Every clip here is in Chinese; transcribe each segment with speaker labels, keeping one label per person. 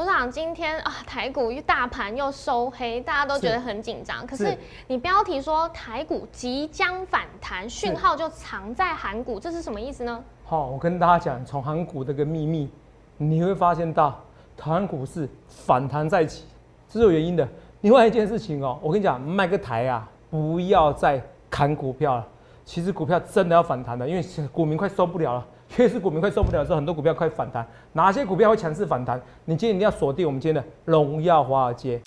Speaker 1: 董事长，今天啊，台股大盘又收黑，大家都觉得很紧张。可是你标题说台股即将反弹，讯号就藏在韩股，这是什么意思呢？
Speaker 2: 好，我跟大家讲，从韩股这个秘密，你会发现到台湾股市反弹在起，这是有原因的。另外一件事情哦，我跟你讲，卖个台啊，不要再砍股票了。其实股票真的要反弹的，因为股民快受不了了。越是股民快受不了的时候，很多股票快反弹。哪些股票会强势反弹？你今天一定要锁定我们今天的荣耀华尔街。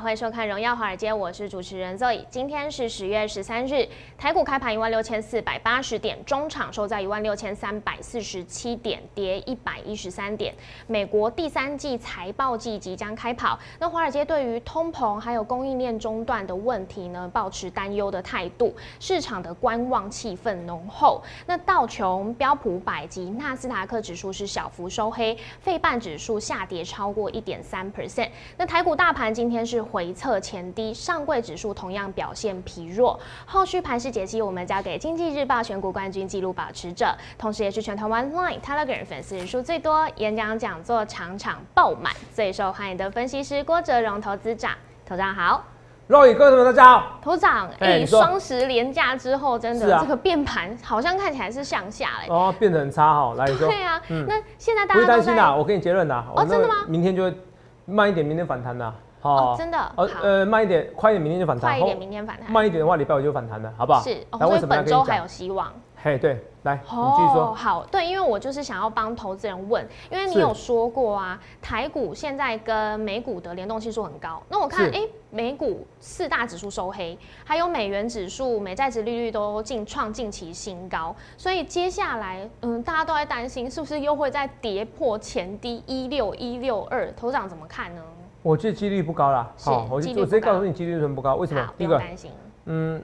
Speaker 1: 欢迎收看《荣耀华尔街》，我是主持人 Zoe。今天是十月十三日，台股开盘一万六千四百八十点，中场收在一万六千三百四十七点，跌一百一十三点。美国第三季财报季即将开跑，那华尔街对于通膨还有供应链中断的问题呢，保持担忧的态度，市场的观望气氛浓厚。那道琼、标普百及纳斯达克指数是小幅收黑，费半指数下跌超过一点三 percent。那台股大盘今天。是回测前低，上柜指数同样表现疲弱。后续盘势解析，我们交给经济日报选股冠军纪录保持者，同时也是全台湾 Line Telegram 粉丝人数最多、演讲讲座场场爆满、最受欢迎的分析师郭哲荣投资长。投长好，
Speaker 2: 肉宇各位大家好。
Speaker 1: 头长，哎，双十连假之后，真的这个变盘好像看起来是向下嘞。
Speaker 2: 哦，变得很差哈。来，说。
Speaker 1: 对啊，那现在大家
Speaker 2: 不担心啦，我给你结论
Speaker 1: 啦。哦，真的吗？
Speaker 2: 明天就会慢一点，明天反弹的。
Speaker 1: 哦，真的，呃
Speaker 2: 呃，慢一点，快一点，明天就反弹。
Speaker 1: 快一点，明天反弹。
Speaker 2: 慢一点的话，礼拜五就反弹了，好不好？
Speaker 1: 是，所以本周还有希望。
Speaker 2: 嘿，对，来，你继续说。
Speaker 1: 好，对，因为我就是想要帮投资人问，因为你有说过啊，台股现在跟美股的联动系数很高。那我看，哎，美股四大指数收黑，还有美元指数、美债值利率都近创近期新高，所以接下来，嗯，大家都在担心，是不是又会再跌破前低一六一六二？头长怎么看呢？
Speaker 2: 我觉得几率不高啦，
Speaker 1: 好，
Speaker 2: 我我直接告诉你几率很不高，为什么？
Speaker 1: 第一个，嗯，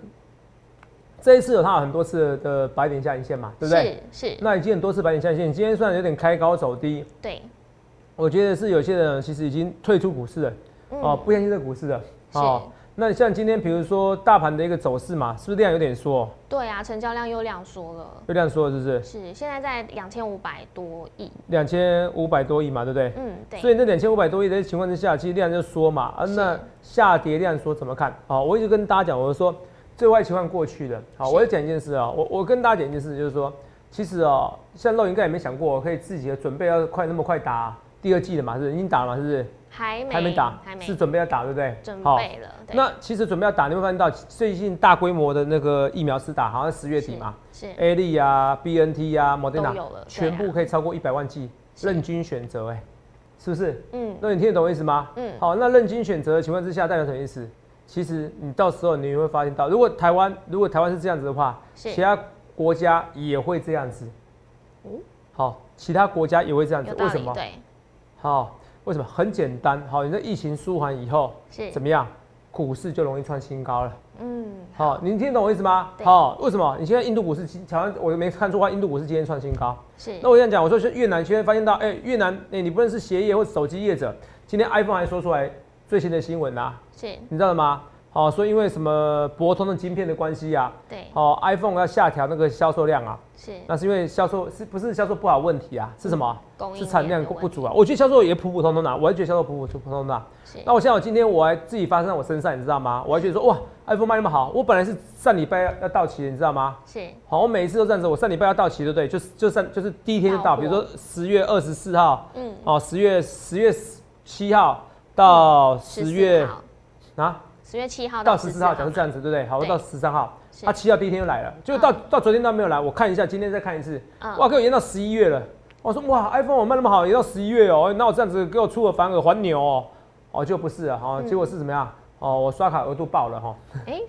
Speaker 2: 这一次有它很多次的白点下影线嘛，对不
Speaker 1: 对？是是。
Speaker 2: 那已经很多次白点下影线，今天算有点开高走低。
Speaker 1: 对。
Speaker 2: 我觉得是有些人其实已经退出股市了，哦，不相信这股市了，哦。那像今天，比如说大盘的一个走势嘛，是不是量有点缩？
Speaker 1: 对啊，成交量又量缩了。
Speaker 2: 又量缩了，是不是？
Speaker 1: 是，现在在两千五百多亿。
Speaker 2: 两千五百多亿嘛，对不对？
Speaker 1: 嗯，对。
Speaker 2: 所以那两千五百多亿的情况之下，其实量就缩嘛。啊，那下跌量缩怎么看？好，我一直跟大家讲，我说最坏情况过去了。好，我要讲一件事啊，我我跟大家讲一件事，就是说，其实哦，像肉应该也没想过可以自己的准备要快那么快打第二季的嘛，是已经打了嘛，是不是？
Speaker 1: 还没
Speaker 2: 还没打，是准备要打，对不对？
Speaker 1: 准备了。
Speaker 2: 那其实准备要打，你会发现到最近大规模的那个疫苗是打，好像十月底嘛。
Speaker 1: 是。
Speaker 2: A 利啊，B N T 啊，莫德纳，全部可以超过一百万剂，任君选择，哎，是不是？嗯。那你听得懂我意思吗？嗯。好，那任君选择的情况之下，代表什么意思？其实你到时候你会发现到，如果台湾如果台湾是这样子的话，其他国家也会这样子。哦。好，其他国家也会这样子，为什么？
Speaker 1: 对。
Speaker 2: 好。为什么很简单？好，你在疫情舒缓以后
Speaker 1: 是
Speaker 2: 怎么样？股市就容易创新高了。嗯，好，您听懂我意思吗？好，为什么？你现在印度股市好像我没看错话，印度股市今天创新高。
Speaker 1: 是。
Speaker 2: 那我这样讲，我说是越南，现在发现到，哎，越南，哎，你不论是鞋业或手机业者，今天 iPhone 还说出来最新的新闻呐。
Speaker 1: 是。
Speaker 2: 你知道吗？好，说因为什么博通的晶片的关系啊？
Speaker 1: 对。
Speaker 2: 哦，iPhone 要下调那个销售量啊。
Speaker 1: 是。
Speaker 2: 那是因为销售是不是销售不好问题啊？是什么？
Speaker 1: 是
Speaker 2: 产量不足啊。我觉得销售也普普通通的，我还觉得销售普普普通通的。是。那我现在我今天我还自己发生在我身上，你知道吗？我还觉得说哇，iPhone 卖那么好，我本来是上礼拜要要到期的，你知道吗？
Speaker 1: 是。
Speaker 2: 好，我每一次都这样子，我上礼拜要到期，对不对？就是就上就是第一天就到，比如说十月二十四号，嗯，哦，十月十月七号到十月
Speaker 1: 啊。十月七号
Speaker 2: 到十四号，假如这样子，对不对？好，我到十三号，他七号第一天就来了，就到到昨天都没有来，我看一下，今天再看一次，哇，给我延到十一月了。我说哇，iPhone 我卖那么好，延到十一月哦，那我这样子给我出尔反尔还牛哦，哦就不是了，哈，结果是怎么样？哦，我刷卡额度爆了哈，哎，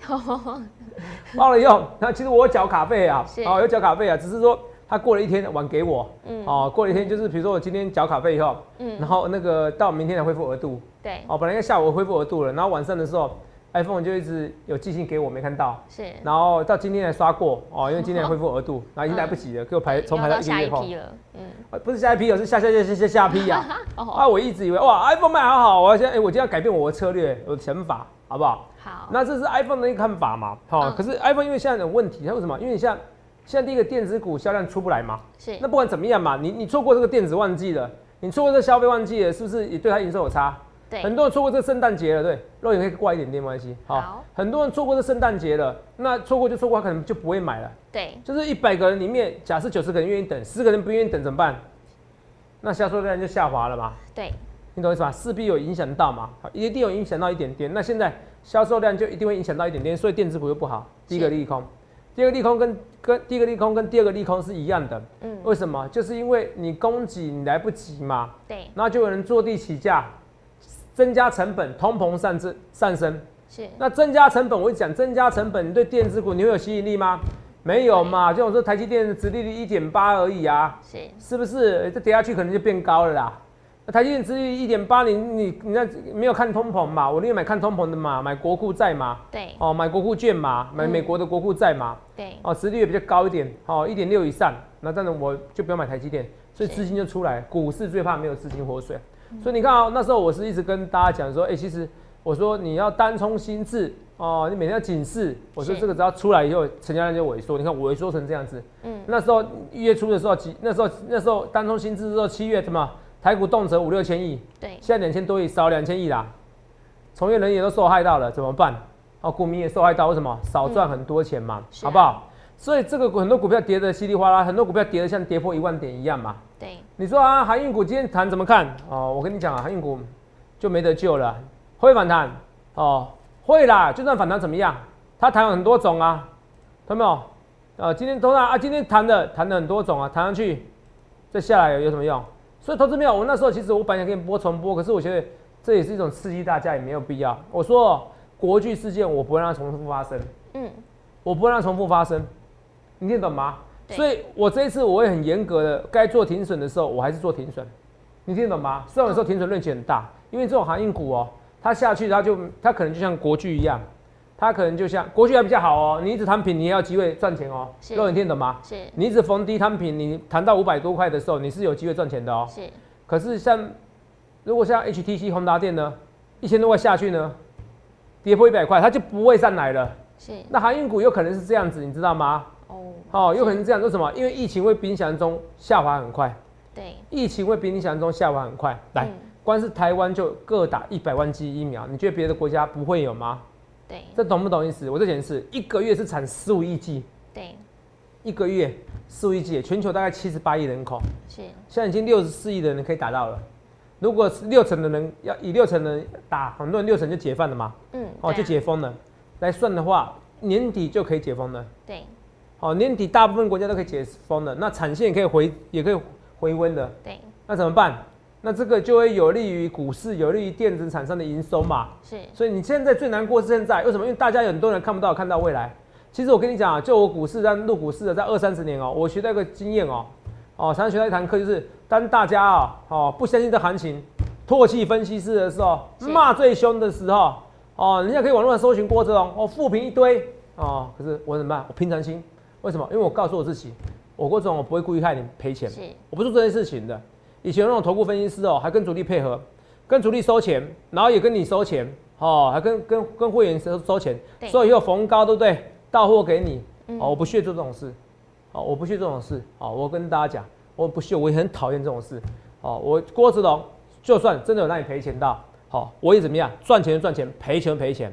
Speaker 2: 爆了以后，那其实我有缴卡费啊，哦，有缴卡费啊，只是说他过了一天晚给我，嗯，哦，过了一天就是比如说我今天缴卡费以后，嗯，然后那个到明天才恢复额度，
Speaker 1: 对，
Speaker 2: 哦，本来要下午恢复额度了，然后晚上的时候。iPhone 就一直有寄信给我，没看到。
Speaker 1: 是。
Speaker 2: 然后到今天才刷过哦，因为今天 恢复额度，然后已经来不及了，给我排重排到一个月后。嗯。不是下一批，是下下下下下下批呀。啊，我一直以为哇，iPhone 卖好好，我现在哎，我就要改变我的策略，我的想法，好不好？
Speaker 1: 好。
Speaker 2: 那这是 iPhone 的一个看法嘛？好。可是 iPhone 因为现在有问题，它为什么？因为你像现在第一个电子股销量出不来嘛。
Speaker 1: 是。
Speaker 2: 那不管怎么样嘛，你你错过这个电子旺季了，你错过这消费旺季了，是不是也对它营收有差？很多人错过这圣诞节了，对，肉眼可以挂一点点关系。
Speaker 1: 好，
Speaker 2: 很多人错过这圣诞节了，那错过就错过，他可能就不会买了。
Speaker 1: 对，
Speaker 2: 就是一百个人里面，假设九十个人愿意等，十个人不愿意等怎么办？那销售量就下滑了嘛。
Speaker 1: 对，
Speaker 2: 你懂意思吧？势必有影响到嘛，一定有影响到一点点。那现在销售量就一定会影响到一点点，所以电子股又不好。第一个利空，第二个利空跟跟第一个利空跟第二个利空是一样的。嗯，为什么？就是因为你供给你来不及嘛。
Speaker 1: 对，
Speaker 2: 那就有人坐地起价。增加成本，通膨上升上升，
Speaker 1: 是。
Speaker 2: 那增加成本，我讲增加成本，你对电子股你会有吸引力吗？没有嘛，就我说台积电的殖利率一点八而已啊，
Speaker 1: 是。
Speaker 2: 是不是？这跌下去可能就变高了啦。那台积电殖利率一点八，你你你那没有看通膨嘛？我宁愿买看通膨的嘛，买国库债嘛，
Speaker 1: 对，
Speaker 2: 哦，买国库券嘛，买美国的国库债嘛，
Speaker 1: 对，
Speaker 2: 哦，殖利率比较高一点，哦，一点六以上，那当然我就不要买台积电，所以资金就出来，股市最怕没有资金活水。所以你看啊，那时候我是一直跟大家讲说，哎，其实我说你要单冲心智哦，你每天要警示。我说这个只要出来以后，成交量就萎缩。你看萎缩成这样子，嗯，那时候一月初的时候，几那时候那时候单冲心智之后，七月什么台股动辄五六千亿，
Speaker 1: 对，
Speaker 2: 现在两千多亿，少两千亿啦，从业人也都受害到了，怎么办？哦，股民也受害到，为什么？少赚很多钱嘛，好不好？所以这个很多股票跌得稀里哗啦，很多股票跌得像跌破一万点一样嘛。
Speaker 1: 对，
Speaker 2: 你说啊，航运股今天谈怎么看？哦，我跟你讲啊，航运股就没得救了，会反弹哦，会啦，就算反弹怎么样？它谈很多种啊，看到没有？啊，今天都然啊，今天谈的谈的很多种啊，谈上去再下来有什么用？所以投资没有，我那时候其实我本来想给你播重播，可是我觉得这也是一种刺激大家，也没有必要。我说国际事件我不会让它重复发生，嗯，我不会让它重复发生。你听懂吗？所以我这一次我会很严格的，该做停损的时候我还是做停损。你听懂吗？虽然有时候停损论据很大，因为这种航运股哦，它下去它就它可能就像国巨一样，它可能就像国巨还比较好哦。你一直摊平，你也有机会赚钱哦。是。你听懂吗？
Speaker 1: 是。
Speaker 2: 你一直逢低摊平，你谈到五百多块的时候，你是有机会赚钱的哦。
Speaker 1: 是。
Speaker 2: 可是像如果像 HTC 宏达电呢，一千多块下去呢，跌破一百块，它就不会上来了。
Speaker 1: 是。
Speaker 2: 那航运股有可能是这样子，你知道吗？哦，好，有可能这样，为什么？因为疫情会比你想象中下滑很快。
Speaker 1: 对，
Speaker 2: 疫情会比你想象中下滑很快。来，光是台湾就各打一百万剂疫苗，你觉得别的国家不会有吗？
Speaker 1: 对，
Speaker 2: 这懂不懂意思？我这解释，一个月是产十五亿剂。
Speaker 1: 对，
Speaker 2: 一个月十五亿剂，全球大概七十八亿人口，
Speaker 1: 是，
Speaker 2: 现在已经六十四亿的人可以打到了。如果是六成的人要以六成的人打，很多人六成就解放了嘛。嗯，哦，就解封了。来算的话，年底就可以解封了。
Speaker 1: 对。
Speaker 2: 哦，年底大部分国家都可以解封了，那产线可以回，也可以回温的。
Speaker 1: 对，
Speaker 2: 那怎么办？那这个就会有利于股市，有利于电子厂商的营收嘛。
Speaker 1: 是。
Speaker 2: 所以你现在最难过是现在，为什么？因为大家有很多人看不到，看到未来。其实我跟你讲啊，就我股市在入股市的，在二三十年哦，我学到一个经验哦，哦，常常学到一堂课，就是当大家啊，哦，不相信这行情，唾弃分析师的时候，骂最凶的时候，哦，人家可以网络上搜寻郭哲龙，哦，复评一堆，哦，可是我怎么办？我平常心。为什么？因为我告诉我自己，我郭总我不会故意害你赔钱，我不做这件事情的。以前那种投顾分析师哦，还跟主力配合，跟主力收钱，然后也跟你收钱，哦，还跟跟跟会员收收钱，所以又逢高对不对？到货给你，哦，我不屑做这种事，哦，我不屑这种事，哦，我跟大家讲，我不屑，我也很讨厌这种事，哦，我郭子龙就算真的有让你赔钱到，好，我也怎么样？赚钱就赚钱，赔钱赔钱，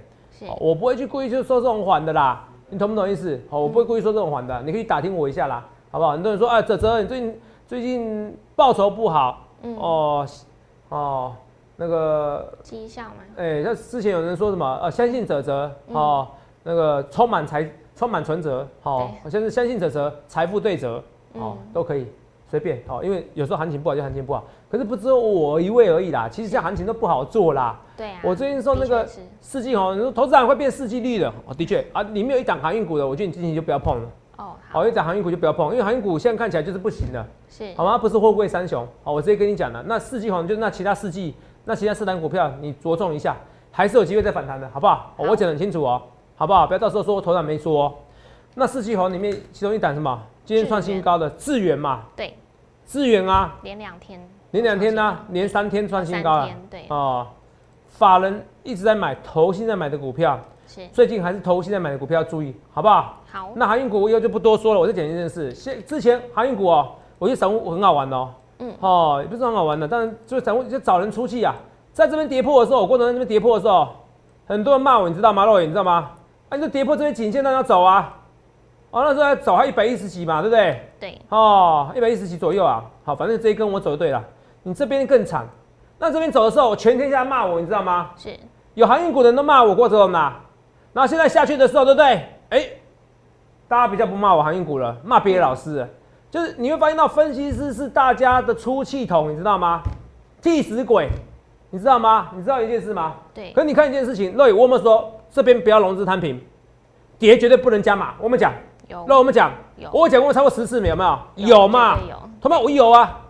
Speaker 2: 我不会去故意去说这种谎的啦。你懂不懂意思？好，我不会故意说这种话的，你可以打听我一下啦，好不好？很多人说，啊，泽泽，你最近最近报酬不好，嗯，哦，哦，那个
Speaker 1: 绩效嘛？
Speaker 2: 哎，那之前有人说什么，呃，相信泽泽，哦，那个充满财，充满存折，好，我现在相信泽泽，财富对折，哦，都可以。随便哦，因为有时候行情不好就行情不好，可是不只有我一位而已啦。其实现在行情都不好做啦。
Speaker 1: 对啊。
Speaker 2: 我最近说那个四季哦，你说投资人会变四季绿的哦，的确啊，里面有一档航运股的，我觉得你今天就不要碰了。哦。好，一档航运股就不要碰，因为航运股现在看起来就是不行的。
Speaker 1: 是。
Speaker 2: 好吗？不是货柜三雄。好，我直接跟你讲了，那四季红就是那其他四季，那其他四档股票你着重一下，还是有机会再反弹的，好不好？我讲的很清楚哦，好不好？不要到时候说我头涨没说。哦。那四季红里面其中一档什么？今天创新高的智源嘛？
Speaker 1: 对，
Speaker 2: 智源啊，
Speaker 1: 连两天，
Speaker 2: 连两天呢，连三天创新高了。
Speaker 1: 对，
Speaker 2: 哦，法人一直在买，投现在买的股票，
Speaker 1: 是
Speaker 2: 最近还是投现在买的股票，要注意，好不好？
Speaker 1: 好。
Speaker 2: 那航运股以后就不多说了，我再讲一件事。现之前航运股哦，我觉得散户很好玩哦。嗯。哦，也不是很好玩的，但是就是散户就找人出气啊。在这边跌破的时候，我过程在这边跌破的时候，很多人骂我，你知道吗？肉眼，你知道吗？啊，你就跌破这边颈线，那要走啊！哦，那时候走还一百一十几嘛，对不对？
Speaker 1: 对。
Speaker 2: 哦，一百一十几左右啊。好，反正这一根我走就对了。你这边更惨。那这边走的时候，我全天下骂我，你知道吗？
Speaker 1: 是。
Speaker 2: 有航运股的人都骂我过这种呐。然后现在下去的时候，对不对？哎，大家比较不骂我航运股了，骂别的老师。就是你会发现到分析师是大家的出气筒，你知道吗？替死鬼。你知道吗？你知道一件事吗？
Speaker 1: 对。
Speaker 2: 可你看一件事情，肉我们说这边不要融资摊平，跌绝对不能加码。我们讲，
Speaker 1: 有。
Speaker 2: 那我们讲，
Speaker 1: 有。
Speaker 2: 我讲过超过十次没有？没有？有嘛？
Speaker 1: 有。
Speaker 2: 他妈我有啊！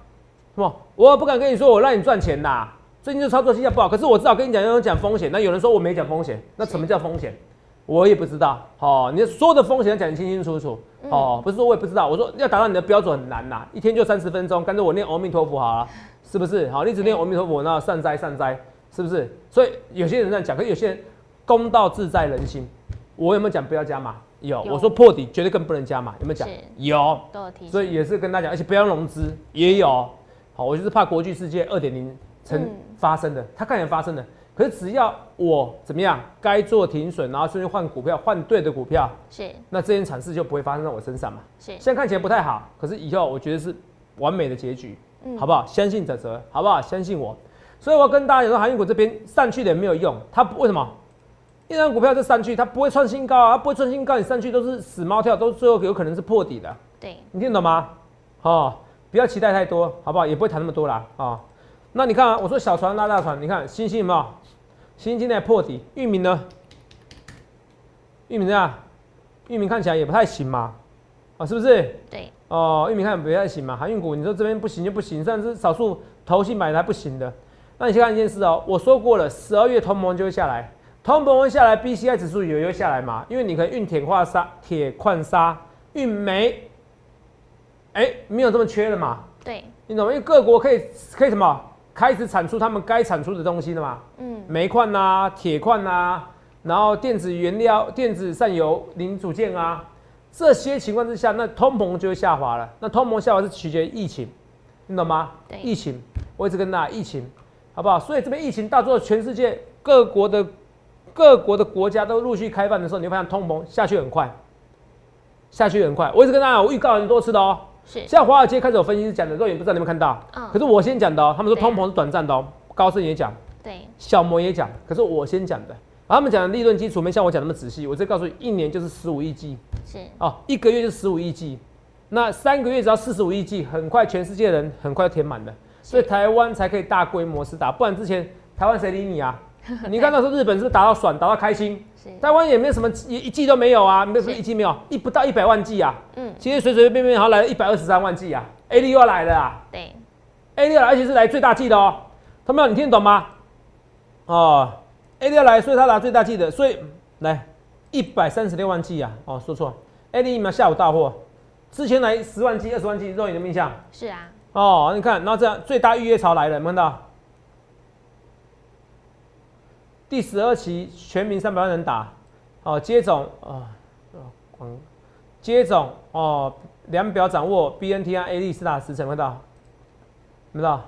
Speaker 2: 什么？我不敢跟你说我让你赚钱啦。最近就操作绩效不好，可是我至少跟你讲要讲风险。那有人说我没讲风险，那什么叫风险？我也不知道。哦，你说的风险要讲清清楚楚。哦，不是说我也不知道。我说要达到你的标准很难呐，一天就三十分钟，干脆我念阿弥陀佛好了。是不是好？你只念阿弥陀佛，那善哉善哉，是不是？所以有些人这样讲，可是有些人公道自在人心。我有没有讲不要加码？有。我说破底绝对更不能加码，有没有讲？有。所以也是跟大家讲，而且不要融资也有。好，我就是怕国际世界二点零成发生的，它看起来发生的。可是只要我怎么样，该做停损，然后顺便换股票，换对的股票，
Speaker 1: 是。
Speaker 2: 那这件惨事就不会发生在我身上嘛？
Speaker 1: 是。
Speaker 2: 现在看起来不太好，可是以后我觉得是完美的结局。好不好？相信泽泽，好不好？相信我。所以我要跟大家讲说，航运股这边上去的也没有用。它为什么？一张股票这上去，它不会创新高啊，它不会创新高，你上去都是死猫跳，都最后有可能是破底的。
Speaker 1: 对，
Speaker 2: 你听懂吗？哦，不要期待太多，好不好？也不会谈那么多啦。啊。那你看啊，我说小船拉大船，你看星星有没有？星星今天破底，域名呢？域名这样，域名看起来也不太行嘛，啊，是不是？
Speaker 1: 对。
Speaker 2: 哦，玉米看不太行嘛，航运股你说这边不行就不行，算是少数投信买的还不行的。那你先看一件事哦，我说过了，十二月通膨就会下来，通膨会下来，B C I 指数也会下来嘛，因为你可以运铁矿砂、铁矿砂、运煤，哎，没有这么缺了嘛。
Speaker 1: 对，
Speaker 2: 你懂吗？因为各国可以可以什么开始产出他们该产出的东西了嘛。嗯，煤矿啊，铁矿啊，然后电子原料、电子上游零组件啊。这些情况之下，那通膨就会下滑了。那通膨下滑是取决于疫情，你懂吗？
Speaker 1: 对，
Speaker 2: 疫情，我一直跟大家疫情，好不好？所以这边疫情到最后，全世界各国的各国的国家都陆续开放的时候，你会发现通膨下去很快，下去很快。我一直跟大家我预告很多次的哦。
Speaker 1: 是。
Speaker 2: 像华尔街开始有分析师讲的，肉眼不知道你有没有看到？嗯。可是我先讲的哦，他们说通膨是短暂的哦。高盛也讲，
Speaker 1: 对。
Speaker 2: 小摩也讲，可是我先讲的。他们讲的利润基础没像我讲那么仔细，我再告诉你，一年就是十五亿 G，
Speaker 1: 是
Speaker 2: 哦，一个月就十五亿 G，那三个月只要四十五亿 G，很快全世界人很快填满了，所以台湾才可以大规模施打，不然之前台湾谁理你啊？你看到说日本是不是打到爽，打到开心？台湾也没有什么一一季都没有啊，没有一季没有，一不到一百万季啊，嗯，其实随随便便好来了一百二十三万季啊，A D 又要来了啊，
Speaker 1: 对
Speaker 2: ，A D 来而且是来最大季的哦，他们你听得懂吗？哦。A D 要来，所以他拿最大季的，所以来一百三十六万季啊！哦，说错，A D 疫苗下午到货，之前来十万季、二十万剂，肉眼的印象
Speaker 1: 是啊。
Speaker 2: 哦，你看，然后这样最大预约潮来了，有没有看到？第十二期全民三百万人打，哦，接种啊，广接种哦，量表掌握 B N T 啊 A D 四大时辰，看到？看到？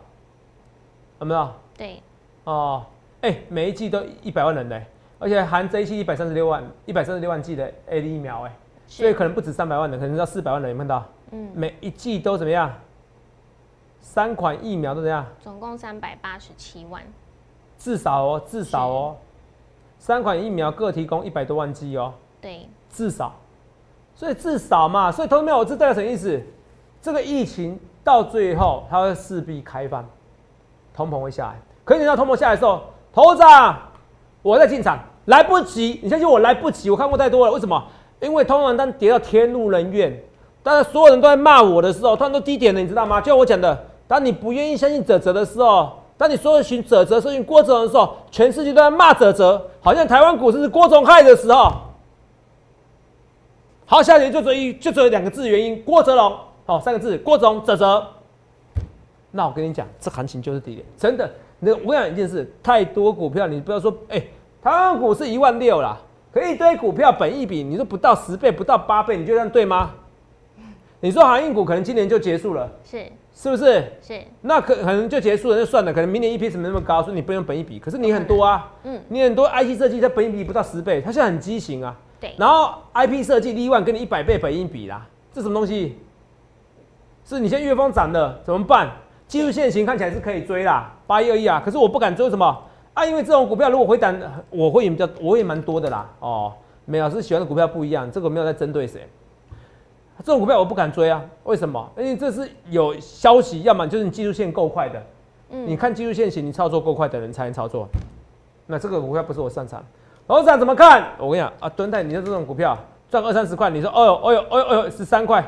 Speaker 2: 看到？
Speaker 1: 对。
Speaker 2: 哦。哎，每一季都一百万人呢，而且含这一期一百三十六万，一百三十六万剂的 A D 疫苗，哎，所以可能不止三百万人，可能要四百万人，有看到？嗯，每一季都怎么样？三款疫苗都怎样？
Speaker 1: 总共三百八十七万，
Speaker 2: 至少哦，至少哦，三款疫苗各提供一百多万剂哦，
Speaker 1: 对，
Speaker 2: 至少，所以至少嘛，所以投资没有，这代表什么意思？这个疫情到最后它会势必开放，通膨会下来，可是等到通膨下来的时候。头子，我在进场，来不及，你相信我来不及，我看过太多了。为什么？因为通常单跌到天怒人怨，当所有人都在骂我的时候，他们都低点了，你知道吗？就像我讲的，当你不愿意相信泽泽的时候，当你搜寻泽泽、搜寻郭泽的时候，全世界都在骂泽泽，好像台湾股市是郭总害的时候。好，下节就只一就只有两个字原因，郭泽龙，好三个字，郭总泽泽。那我跟你讲，这行情就是低点，真的。那我讲一件事，太多股票，你不要说，哎，台湾股市一万六啦，可一堆股票本一比，你说不到十倍，不到八倍，你觉得这样对吗？你说航运股可能今年就结束了，
Speaker 1: 是
Speaker 2: 是不是？
Speaker 1: 是。
Speaker 2: 那可可能就结束了，就算了。可能明年 EPS 没那么高，所以你不用本一比。可是你很多啊，嗯，你很多 IC 设计它本一比不到十倍，它现在很畸形啊。
Speaker 1: 对。
Speaker 2: 然后 IP 设计 l one 跟你一百倍本一比啦，这什么东西？是你现在月峰涨的怎么办？技术线型看起来是可以追啦，八一二一啊。可是我不敢追什么啊？因为这种股票如果回档，我会比较，我也蛮多的啦。哦，没有，是喜欢的股票不一样，这个没有在针对谁。这种股票我不敢追啊，为什么？因为这是有消息，要么就是你技术线够快的，嗯，你看技术线型，你操作够快的人才能操作。那这个股票不是我擅长，董事长怎么看？我跟你讲啊，蹲泰，你的这种股票赚二三十块，你说哦呦哦呦哦呦哦呦十三块，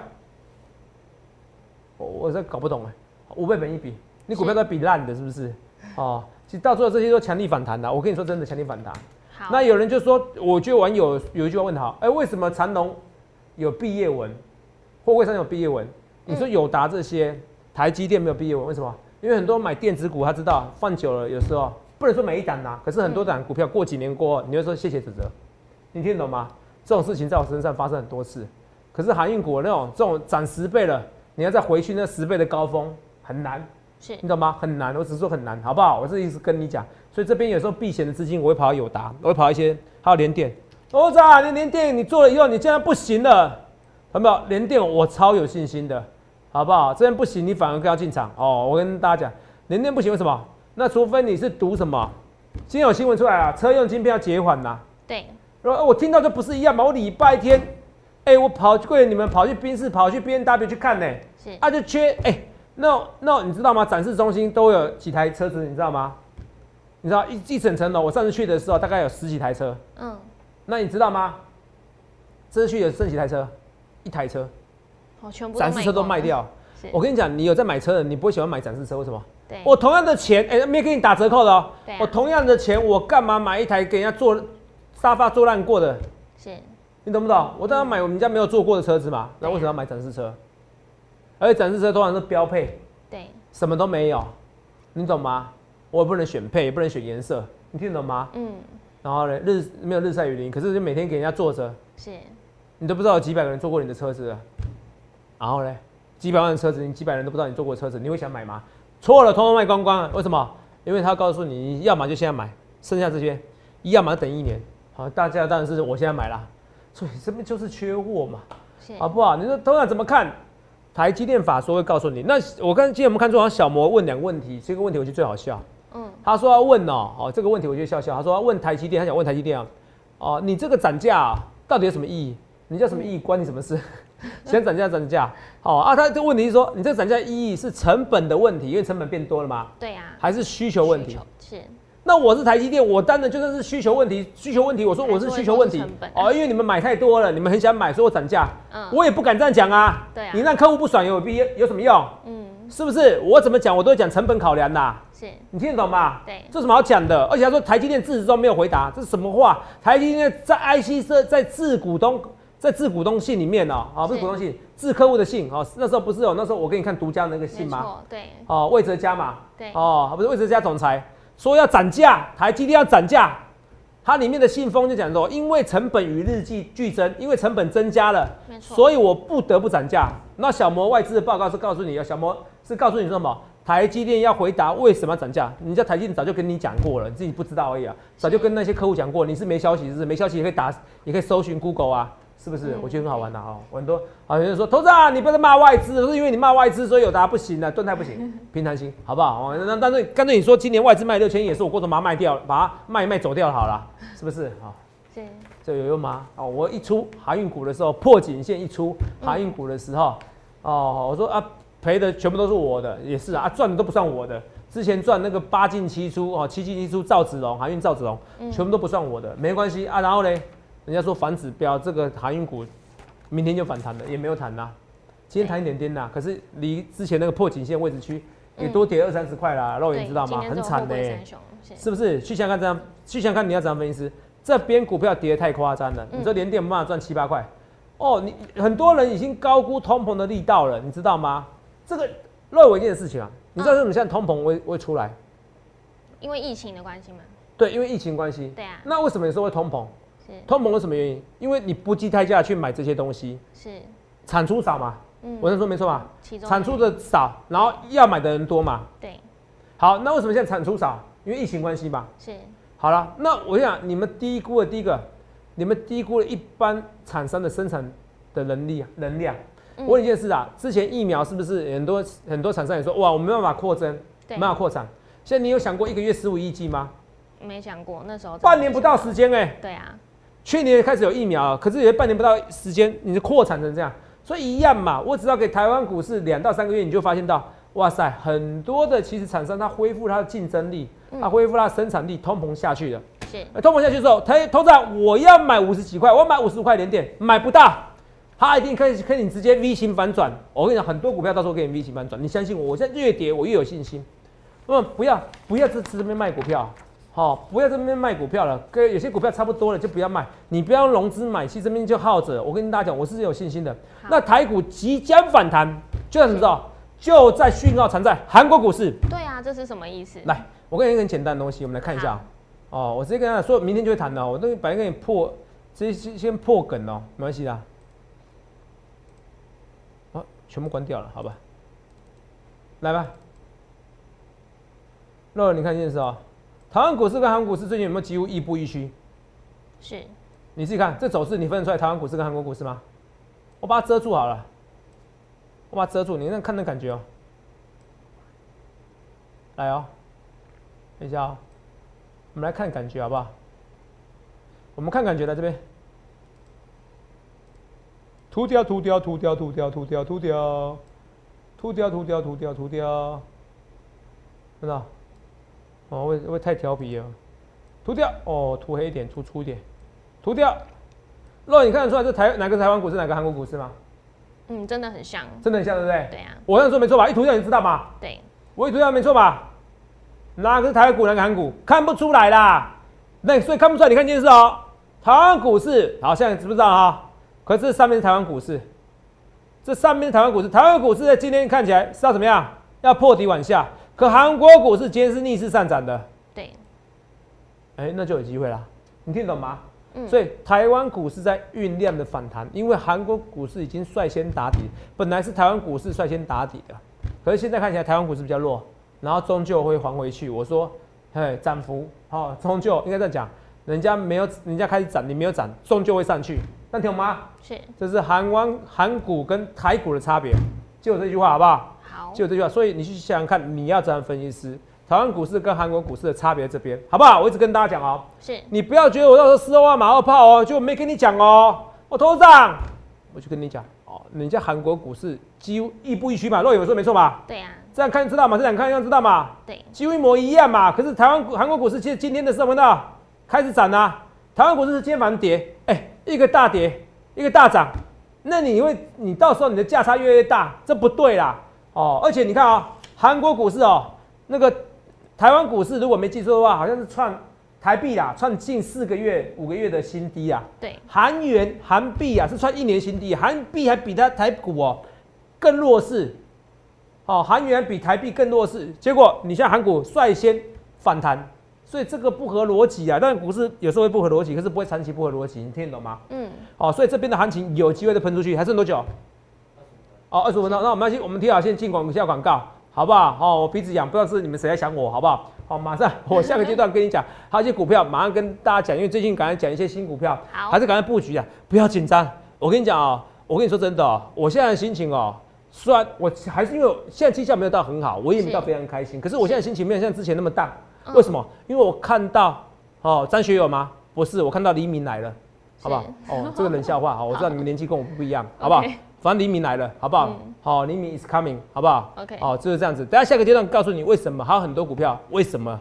Speaker 2: 我我这搞不懂哎，五倍本一比，你股票都比烂的，是不是？哦，其实到最后这些都强力反弹的，我跟你说真的强力反弹。
Speaker 1: 好，
Speaker 2: 那有人就说，我觉得网友有一句话问好，哎，为什么长隆有毕业文？货柜上有毕业文，你说友达这些，台积电没有毕业文，为什么？因为很多买电子股，他知道放久了，有时候不能说每一档拿，可是很多档股票过几年过，你会说谢谢指责，你听懂吗？这种事情在我身上发生很多次，可是航运股那种这种涨十倍了，你要再回去那十倍的高峰很难，
Speaker 1: 是
Speaker 2: 你懂吗？很难，我只是说很难，好不好？我这意思跟你讲，所以这边有时候避险的资金我会跑到友达，我会跑一些还有联电，我操，你联电你做了以后，你竟然不行了。有没有连电？我超有信心的，好不好？这边不行，你反而更要进场哦。我跟大家讲，连电不行，为什么？那除非你是赌什么？今天有新闻出来啊，车用晶片要结缓呐。
Speaker 1: 对。
Speaker 2: 我我听到就不是一样嘛？我礼拜天，哎，我跑去你们跑去宾士，跑去 B N W 去看呢。
Speaker 1: 是。
Speaker 2: 啊，就缺哎，那那你知道吗？展示中心都有几台车子，你知道吗？你知道一一整层楼，我上次去的时候大概有十几台车。嗯。那你知道吗？这次去有剩几台车？一台车，
Speaker 1: 哦，全部
Speaker 2: 展示车都卖掉。我跟你讲，你有在买车的，你不会喜欢买展示车，为什么？
Speaker 1: 对，
Speaker 2: 我同样的钱，哎，没给你打折扣的哦。
Speaker 1: 对，
Speaker 2: 我同样的钱，我干嘛买一台给人家坐沙发坐烂过的？
Speaker 1: 是，
Speaker 2: 你懂不懂？我当然买我们家没有坐过的车子嘛。那为什么要买展示车？而且展示车通常是标配，
Speaker 1: 对，
Speaker 2: 什么都没有，你懂吗？我也不能选配，也不能选颜色，你听懂吗？嗯。然后呢，日没有日晒雨淋，可是就每天给人家坐着。
Speaker 1: 是。
Speaker 2: 你都不知道有几百个人坐过你的车子，然后呢，几百万的车子，你几百人都不知道你坐过车子，你会想买吗？错了，通通卖光光了。为什么？因为他告诉你，要么就现在买，剩下这些，要么等一年。好，大家当然是我现在买啦。所以这边就是缺货嘛，好不好？你说通常怎么看？台积电法说会告诉你。那我刚今天我们看好像小魔问两个问题，这个问题我觉得最好笑。嗯，他说要问哦，哦这个问题我觉得笑笑。他说要问台积电，他想问台积电啊，哦你这个涨价到底有什么意义？你叫什么意义？关你什么事？先涨价涨价，好啊。他这问题是说，你这涨价意义是成本的问题，因为成本变多了吗？
Speaker 1: 对呀。
Speaker 2: 还是需求问题？
Speaker 1: 是。
Speaker 2: 那我是台积电，我当然就算是需求问题，需求问题。我说我是需求问题。哦，因为你们买太多了，你们很想买，所以我涨价。嗯。我也不敢这样讲啊。
Speaker 1: 对啊。
Speaker 2: 你让客户不爽有必有什么用？嗯。是不是？我怎么讲，我都会讲成本考量的。
Speaker 1: 是。
Speaker 2: 你听得懂吗？
Speaker 1: 对。
Speaker 2: 这什么好讲的？而且他说台积电自始终没有回答，这是什么话？台积电在 IC 设在自股东。在致股东信里面呢，啊，不是股东信，致客户的信，哦，那时候不是有那时候我给你看独家那个信吗？
Speaker 1: 对，
Speaker 2: 哦，魏哲家嘛，
Speaker 1: 对，
Speaker 2: 哦，不是魏哲家总裁说要涨价，台积电要涨价，它里面的信封就讲说，因为成本与日俱俱增，因为成本增加了，所以我不得不涨价。那小摩外资的报告是告诉你，小摩是告诉你说什么？台积电要回答为什么要涨价？人家台积电早就跟你讲过了，你自己不知道而已啊，早就跟那些客户讲过，你是没消息，是没消息也可以打，也可以搜寻 Google 啊。是不是？我觉得很好玩的哈，很多啊，有人说投资啊，你不能骂外资，是因为你骂外资，所以有答不行的，盾泰不行，平常心，好不好？那但是干脆你说今年外资卖六千亿，也是我过头把它卖掉，把它卖一卖走掉好了，是不是？好，
Speaker 1: 对，
Speaker 2: 这有用吗？哦，我一出航运股的时候破颈线一出航运股的时候，哦，我说啊赔的全部都是我的，也是啊，赚的都不算我的，之前赚那个八进七出哦，七进七出赵子龙航运赵子龙，全部都不算我的，没关系啊，然后嘞。人家说反指标，这个航运股明天就反弹了，也没有弹呐。今天弹一点点呐，可是离之前那个破颈线位置区也多跌二三十块啦，肉眼知道吗？很惨的，是不是？去想看这样，去想看你要怎样分析师，这边股票跌得太夸张了，你说连电没办法赚七八块，哦，你很多人已经高估通膨的力道了，你知道吗？这个肉眼一件事情啊，你知道为什么现在通膨会会出来？
Speaker 1: 因为疫情的关系吗？
Speaker 2: 对，因为疫情关系。
Speaker 1: 对啊。
Speaker 2: 那为什么有时候会通膨？是通膨是什么原因？因为你不计代价去买这些东西，
Speaker 1: 是
Speaker 2: 产出少嘛？嗯，我能说没错吧？产出的少，然后要买的人多嘛？
Speaker 1: 对。
Speaker 2: 好，那为什么现在产出少？因为疫情关系吧。
Speaker 1: 是。
Speaker 2: 好了，那我想你们低估了第一个，你们低估了一般厂商的生产的能力能量。我问一件事啊，之前疫苗是不是很多很多厂商也说哇，我没办法扩增，没办法扩产。现在你有想过一个月十五亿剂吗？
Speaker 1: 没想过，那时候
Speaker 2: 半年不到时间哎。
Speaker 1: 对啊。
Speaker 2: 去年开始有疫苗，可是也半年不到时间，你就扩产成这样，所以一样嘛。我只要给台湾股市两到三个月，你就发现到，哇塞，很多的其实厂商它恢复它的竞争力，它恢复它的生产力，通膨下去了。
Speaker 1: 是。
Speaker 2: 通膨下去之后，他通胀我要买五十几块，我要买五十五块连点，买不到，它一定可以可以你直接 V 型反转。我跟你讲，很多股票到时候可以 V 型反转，你相信我，我现在越跌我越有信心。那么不要不要在这边卖股票。好，不要这边卖股票了，跟有些股票差不多了就不要卖。你不要用融资买，其实这边就耗着。我跟大家讲，我是有信心的。那台股即将反弹，就在什么时候？就在讯号藏在韩国股市。
Speaker 1: 对啊，这是什么意思？
Speaker 2: 来，我跟你一个很简单的东西，我们来看一下。哦，我直接跟大家说，明天就会谈的。我都本来跟你破，直接先先破梗哦，没关系的。好，全部关掉了，好吧？来吧，乐，你看电视哦。台湾股市跟韩国股市最近有没有几乎亦步亦趋？
Speaker 1: 是，
Speaker 2: 你自己看这走势，你分得出来台湾股市跟韩国股市吗？我把它遮住好了，我把它遮住，你那看那感觉哦。来哦，等一下哦，我们来看感觉好不好？我们看感觉来这边，涂掉涂掉涂掉涂掉涂掉涂掉涂掉涂掉涂掉涂掉，看到？哦，会会太调皮了，涂掉哦，涂黑一点，涂粗一点，涂掉。若你看得出来是台哪个台湾股市，哪个韩国股市吗？
Speaker 1: 嗯，真的很像，
Speaker 2: 真的很像，对不对？
Speaker 1: 对啊。
Speaker 2: 我这样说没错吧？一涂掉你知道吗？
Speaker 1: 对。
Speaker 2: 我一涂掉没错吧？哪个是台湾股，哪个韩股？看不出来啦。那所以看不出来，你看电视哦。台湾股市，好，现在知不知道哈？可是上面是台湾股市，这上面是台湾股市，台湾股市在今天看起来是要怎么样？要破底往下。可韩国股市今天是逆势上涨的，
Speaker 1: 对，
Speaker 2: 哎，那就有机会啦，你听懂吗？嗯，所以台湾股市在酝酿的反弹，因为韩国股市已经率先打底，本来是台湾股市率先打底的，可是现在看起来台湾股市比较弱，然后终究会还回去。我说，嘿，涨幅，好，终究应该这样讲，人家没有，人家开始涨，你没有涨，终究会上去，那听懂吗？
Speaker 1: 是，
Speaker 2: 这是韩湾韩股跟台股的差别，记住这句话好不好？就这句话，所以你去想想看，你要怎样分析师？台湾股市跟韩国股市的差别这边，好不好？我一直跟大家讲哦，
Speaker 1: 是
Speaker 2: 你不要觉得我到时候四万马后炮哦，就没跟你讲哦。我头上，我就跟你讲哦，人家韩国股市几乎亦步亦趋嘛，若有说没错吧？
Speaker 1: 对呀，
Speaker 2: 这样看知道吗？这样看样知道吗？
Speaker 1: 对，
Speaker 2: 几乎一模一样嘛。可是台湾股、韩国股市其实今天的什么呢？开始涨啊。台湾股市是今天反跌，哎，一个大跌，一个大涨，那你会，你到时候你的价差越来越大，这不对啦。哦，而且你看啊，韩国股市哦，那个台湾股市如果没记错的话，好像是创台币啊，创近四个月、五个月的新低啊。
Speaker 1: 对，
Speaker 2: 韩元、韩币啊是创一年新低，韩币还比它台股哦更弱势。哦，韩元比台币更弱势，结果你像韩股率先反弹，所以这个不合逻辑啊。但股市有时候会不合逻辑，可是不会长期不合逻辑，你听得懂吗？嗯。哦，所以这边的行情有机会再喷出去，还剩多久？哦，二十五分钟，那我们先我们提好先进广下广告，好不好？哦，我鼻子痒，不知道是你们谁在想我，好不好？好，马上我下个阶段跟你讲，还有一些股票，马上跟大家讲，因为最近赶快讲一些新股票，
Speaker 1: 好，
Speaker 2: 还是赶快布局啊，不要紧张。我跟你讲啊，我跟你说真的哦，我现在的心情哦，虽然我还是因为现在绩效没有到很好，我也没到非常开心，可是我现在心情没有像之前那么淡。为什么？因为我看到哦，张学友吗？不是，我看到黎明来了，好不好？哦，这个冷笑话，好，我知道你们年纪跟我不一样，好不好？反正黎明来了，好不好？好，黎明 is coming，好不好
Speaker 1: ？OK，
Speaker 2: 好，就是这样子。等下下个阶段告诉你为什么，还有很多股票为什么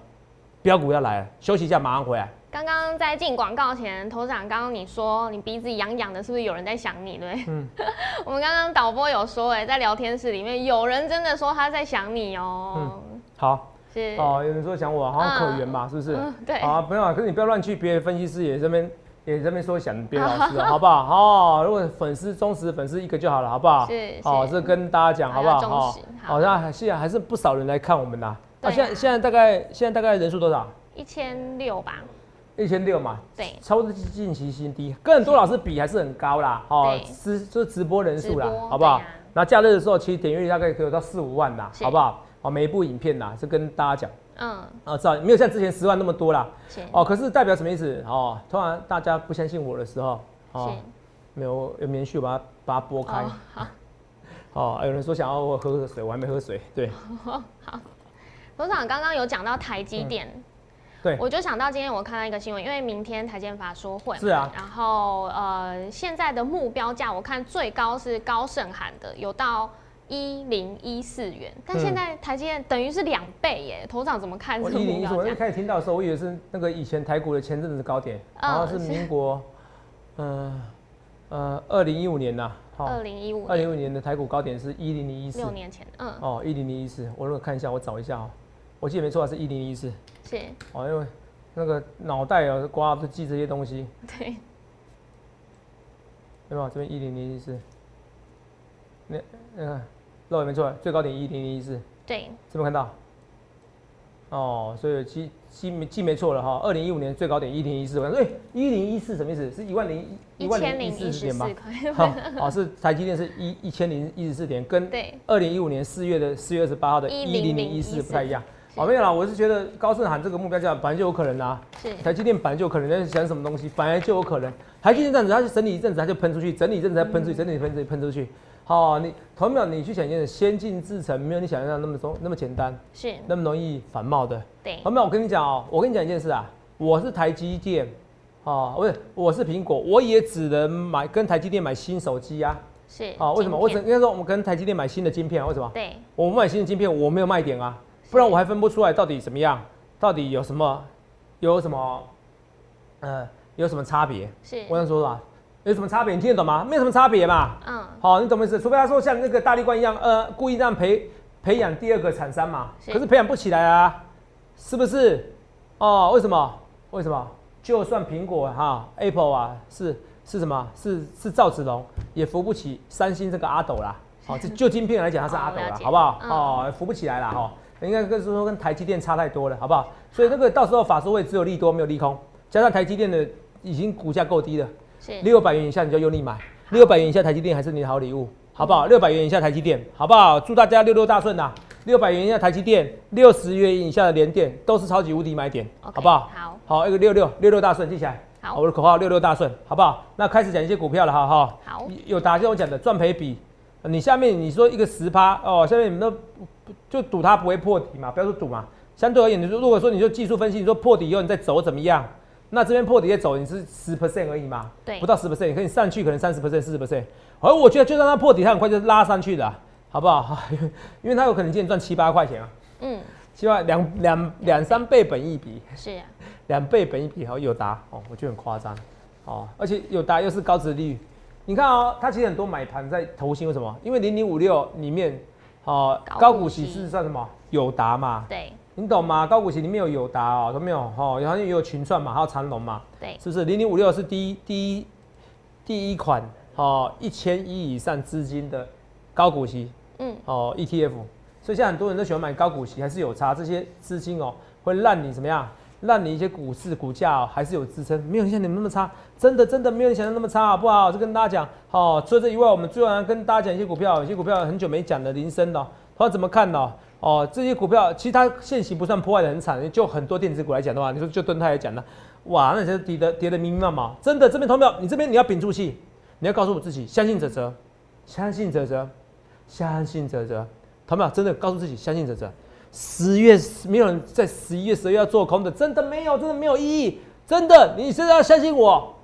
Speaker 2: 标股要来了，休息一下，马上回来。
Speaker 1: 刚刚在进广告前，头长刚刚你说你鼻子痒痒的，是不是有人在想你？对，嗯，我们刚刚导播有说，哎，在聊天室里面有人真的说他在想你哦。
Speaker 2: 嗯，好，是哦，有人说想我，好像可缘嘛，是不是？对，好，不用，可是你不要乱去别的分析师也这边也这边说想别的老师，好不好？哦，如果粉丝忠实粉丝一个就好了，好不好？是，好，这跟大家讲好不好？好，好像现在还是不少人来看我们呐。啊，现在现在大概现在大概人数多少？
Speaker 1: 一千六吧。
Speaker 2: 一千六嘛，
Speaker 1: 对，
Speaker 2: 超近期新低，跟很多老师比还是很高啦。哦，直就是直播人数啦，好不好？那假日的时候，其实点阅率大概可以有到四五万啦，好不好？哦，每一部影片呐，是跟大家讲，嗯，啊，知道没有像之前十万那么多啦。哦，可是代表什么意思？哦，突然大家不相信我的时候，哦，没有有棉絮把它把它拨开。好，哦，有人说想要我喝喝水，我还没喝水。对，好，
Speaker 1: 董事长刚刚有讲到台积电。
Speaker 2: 对，
Speaker 1: 我就想到今天我看到一个新闻，因为明天台建法说会，
Speaker 2: 是啊，
Speaker 1: 然后呃，现在的目标价我看最高是高盛喊的，有到一零一四元，但现在台积电等于是两倍耶，头长怎么看？
Speaker 2: 一零一四，我一开始听到的时候，我以为是那个以前台股的前阵子高点，然后是民国，嗯呃，二零一五年呐，
Speaker 1: 二零一五，
Speaker 2: 二零一五年的台股高点是一零零一四，
Speaker 1: 六年前，
Speaker 2: 嗯，哦，一零零一四，我如果看一下，我找一下啊，我记得没错是一零一四。是哦，因为那个脑袋啊瓜都记这些东西。
Speaker 1: 对，
Speaker 2: 对吧？这边一零零一四，那那个漏也没错，最高点一零零一四。
Speaker 1: 对，
Speaker 2: 这边看到。哦，所以记记没记没错了哈，二零一五年最高点一零一四，哎，一零一四什么意思？是一万零
Speaker 1: 一万零一四十点吧？
Speaker 2: 好，哦，是台积电是一一千零一十四点，跟二零一五年四月的四月二十八号的一零零一四不太一样。哦，没有啦，我是觉得高盛喊这个目标价本来就有可能啦。是。台积电本来就有可能在想什么东西，本来就有可能。台积电这样子，它就整理一阵子，它就喷出去，整理一阵子再喷出去，整理喷出去，喷出去。好，你同秒你去想一件事先进制程，没有你想象那么中那么简单，
Speaker 1: 是
Speaker 2: 那么容易繁茂的。
Speaker 1: 对。
Speaker 2: 同秒，我跟你讲哦，我跟你讲一件事啊，我是台积电，哦，不是，我是苹果，我也只能买跟台积电买新手机啊。
Speaker 1: 是。
Speaker 2: 哦，为什么？我只应该说我们跟台积电买新的晶片，为什么？
Speaker 1: 对。
Speaker 2: 我们买新的晶片，我没有卖点啊。不然我还分不出来到底怎么样，到底有什么，有什么，呃，有什么差别？
Speaker 1: 是，
Speaker 2: 我想说吧，有什么差别？你听得懂吗？没有什么差别嘛。嗯。好，你懂意思？除非他说像那个大力冠一样，呃，故意这样培培养第二个厂商嘛。可是培养不起来啊，是不是？哦，为什么？为什么？就算苹果哈，Apple 啊，是是什么？是是赵子龙也扶不起三星这个阿斗啦。好，这就晶片来讲，它是阿斗了，好不好？哦，扶不起来了哈，应该跟说跟台积电差太多了，好不好？所以那个到时候法说会只有利多没有利空，加上台积电的已经股价够低了，六百元以下你就用力买，六百元以下台积电还是你的好礼物，好不好？六百元以下台积电，好不好？祝大家六六大顺呐！六百元以下台积电，六十元以下的联电都是超级无敌买点，好不好？
Speaker 1: 好，
Speaker 2: 好一个六六六六大顺记起来，
Speaker 1: 好，
Speaker 2: 我的口号六六大顺，好不好？那开始讲一些股票了，哈
Speaker 1: 哈。好，
Speaker 2: 有答就我讲的赚赔比。你下面你说一个十趴哦，下面你们都就赌它不会破底嘛？不要说赌嘛，相对而言，你说如果说你就技术分析，你说破底以后你再走怎么样？那这边破底也走，你是十 percent 而已嘛？
Speaker 1: 对，
Speaker 2: 不到十 percent，可以上去可能三十 percent、四十 percent。而我觉得就算它破底，它很快就拉上去的，好不好？因为它有可能今天赚七八块钱啊。嗯，七八两两两三倍本一比
Speaker 1: 是
Speaker 2: 两倍本一比，好有达哦，我觉得很夸张哦，而且有达又是高值率。你看哦，它其实很多买盘在投新，为什么？因为零零五六里面，哦，高股息是算什么？有达嘛。
Speaker 1: 对。
Speaker 2: 你懂吗？高股息里面有友达哦，都没有哦，然后也有群创嘛，还有长隆嘛。
Speaker 1: 对。
Speaker 2: 是不是？零零五六是第一第一第一款哦，一千亿以上资金的高股息，嗯，哦 ETF。所以现在很多人都喜欢买高股息，还是有差。这些资金哦，会让你怎么样？让你一些股市股价哦还是有支撑，没有像你们那么差。真的真的没有你想的那么差，好不好？就跟大家讲，好。除了这以外，我们最后跟大家讲一些股票，有些股票很久没讲的，铃声的，他怎么看呢？哦，哦这些股票其实它现行不算破坏的很惨，就很多电子股来讲的话，你说就蹲泰来讲呢，哇，那些跌的跌的密密麻麻，真的这边投票，你这边你要屏住气，你要告诉我自己，相信哲哲，相信哲哲，相信哲哲，投票真的告诉自己，相信者则，十月没有人在十一月十二月要做空的，真的没有，真的没有意义，真的，你现在要相信我。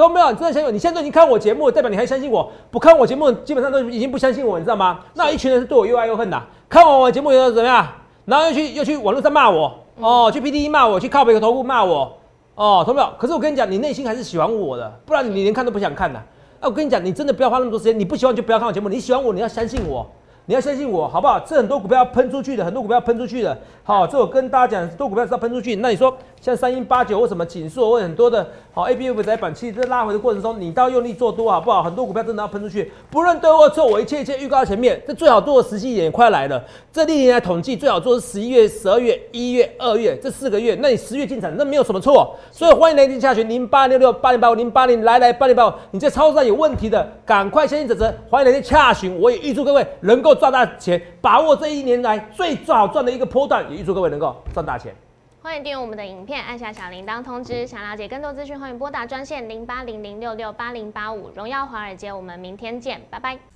Speaker 2: 都没有，你真的相信我？你现在都已经看我节目，代表你还相信我？不看我节目，基本上都已经不相信我，你知道吗？那一群人是对我又爱又恨的。看完我节目以后怎么样？然后又去又去网络上骂我，哦，去 P T E 骂我，去靠别个头部骂我，哦，懂没有？可是我跟你讲，你内心还是喜欢我的，不然你连看都不想看的。哎，我跟你讲，你真的不要花那么多时间，你不喜欢就不要看我节目，你喜欢我，你要相信我。你要相信我，好不好？这很多股票要喷出去的，很多股票要喷出去的。好，这我跟大家讲，很多股票是要喷出去。那你说像三一八九或什么锦硕或很多的，好 A B F 窄板，其实拉回的过程中，你都要用力做多，好不好？很多股票真的要喷出去，不论对或错，我一切一切预告在前面。这最好做的时机也快来了。这历年来统计最好做是十一月、十二月、一月、二月这四个月。那你十月进场，那没有什么错。所以欢迎来电下询零八六六八零八五零八零来来八零八五。你在操作上有问题的，赶快相信泽泽。欢迎来电洽询，我也预祝各位能够赚大钱。把握这一年来最早赚的一个波段，也预祝各位能够赚大钱。
Speaker 3: 欢迎订阅我们的影片，按下小铃铛通知。想了解更多资讯，欢迎拨打专线零八零零六六八零八五。荣耀华尔街，我们明天见，拜拜。